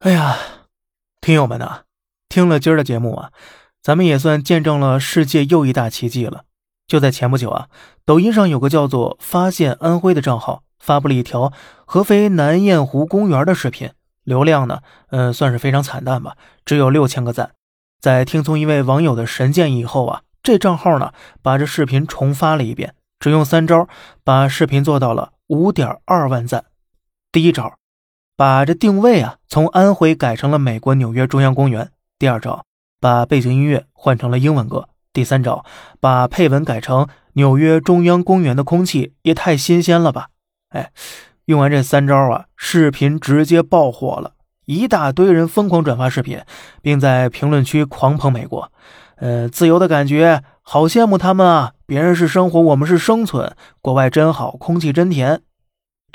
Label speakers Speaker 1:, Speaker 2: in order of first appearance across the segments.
Speaker 1: 哎呀，听友们呐，听了今儿的节目啊，咱们也算见证了世界又一大奇迹了。就在前不久啊，抖音上有个叫做“发现安徽”的账号发布了一条合肥南雁湖公园的视频，流量呢，嗯，算是非常惨淡吧，只有六千个赞。在听从一位网友的神建议以后啊，这账号呢，把这视频重发了一遍，只用三招，把视频做到了五点二万赞。第一招。把这定位啊从安徽改成了美国纽约中央公园。第二招，把背景音乐换成了英文歌。第三招，把配文改成纽约中央公园的空气也太新鲜了吧！哎，用完这三招啊，视频直接爆火了，一大堆人疯狂转发视频，并在评论区狂捧美国。呃，自由的感觉，好羡慕他们啊！别人是生活，我们是生存，国外真好，空气真甜。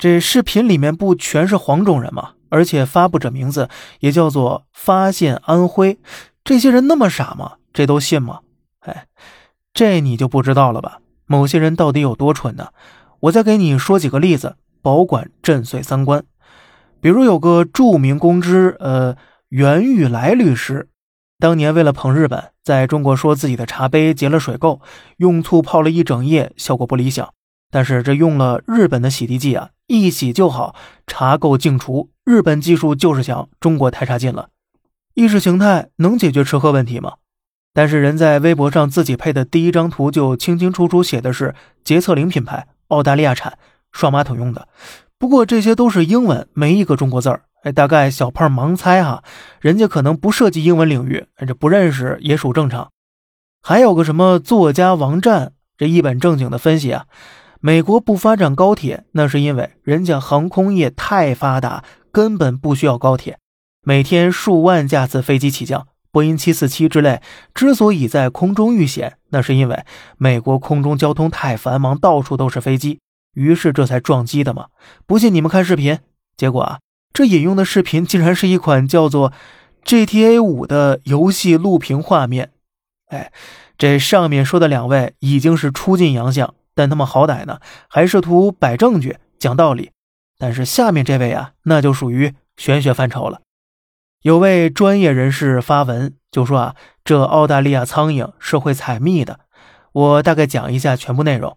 Speaker 1: 这视频里面不全是黄种人吗？而且发布者名字也叫做“发现安徽”，这些人那么傻吗？这都信吗？哎，这你就不知道了吧？某些人到底有多蠢呢？我再给你说几个例子，保管震碎三观。比如有个著名公知，呃，袁玉来律师，当年为了捧日本，在中国说自己的茶杯结了水垢，用醋泡了一整夜，效果不理想。但是这用了日本的洗涤剂啊。一洗就好，茶垢净除。日本技术就是强，中国太差劲了。意识形态能解决吃喝问题吗？但是人在微博上自己配的第一张图就清清楚楚写的是洁厕灵品牌，澳大利亚产，刷马桶用的。不过这些都是英文，没一个中国字儿。哎，大概小胖盲猜哈，人家可能不涉及英文领域，这不认识也属正常。还有个什么作家王战，这一本正经的分析啊。美国不发展高铁，那是因为人家航空业太发达，根本不需要高铁。每天数万架次飞机起降，波音七四七之类之所以在空中遇险，那是因为美国空中交通太繁忙，到处都是飞机，于是这才撞击的嘛。不信你们看视频，结果啊，这引用的视频竟然是一款叫做 GTA 五的游戏录屏画面。哎，这上面说的两位已经是出尽洋相。但他们好歹呢，还试图摆证据、讲道理。但是下面这位啊，那就属于玄学范畴了。有位专业人士发文就说啊，这澳大利亚苍蝇是会采蜜的。我大概讲一下全部内容。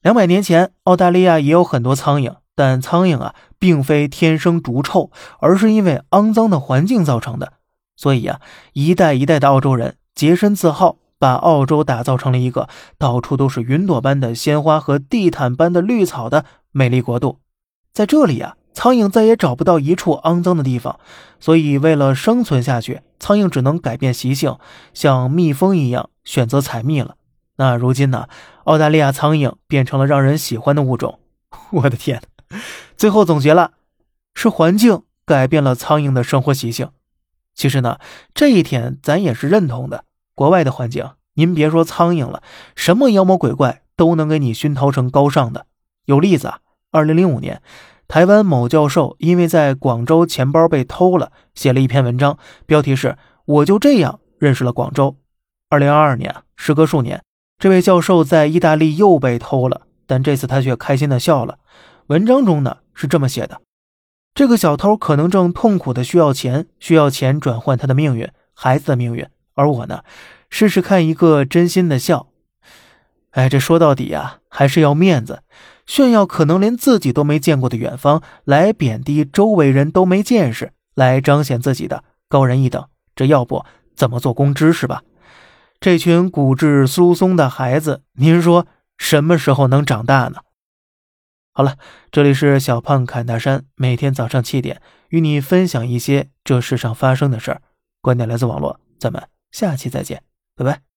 Speaker 1: 两百年前，澳大利亚也有很多苍蝇，但苍蝇啊，并非天生逐臭，而是因为肮脏的环境造成的。所以啊，一代一代的澳洲人洁身自好。把澳洲打造成了一个到处都是云朵般的鲜花和地毯般的绿草的美丽国度，在这里啊，苍蝇再也找不到一处肮脏的地方，所以为了生存下去，苍蝇只能改变习性，像蜜蜂一样选择采蜜了。那如今呢，澳大利亚苍蝇变成了让人喜欢的物种。我的天！最后总结了，是环境改变了苍蝇的生活习性。其实呢，这一点咱也是认同的。国外的环境，您别说苍蝇了，什么妖魔鬼怪都能给你熏陶成高尚的。有例子啊，二零零五年，台湾某教授因为在广州钱包被偷了，写了一篇文章，标题是“我就这样认识了广州”。二零二二年，时隔数年，这位教授在意大利又被偷了，但这次他却开心的笑了。文章中呢是这么写的：这个小偷可能正痛苦的需要钱，需要钱转换他的命运，孩子的命运。而我呢，试试看一个真心的笑。哎，这说到底呀，还是要面子，炫耀可能连自己都没见过的远方，来贬低周围人都没见识，来彰显自己的高人一等。这要不怎么做公知是吧？这群骨质疏松的孩子，您说什么时候能长大呢？好了，这里是小胖侃大山，每天早上七点与你分享一些这世上发生的事儿，观点来自网络，咱们。下期再见，拜拜。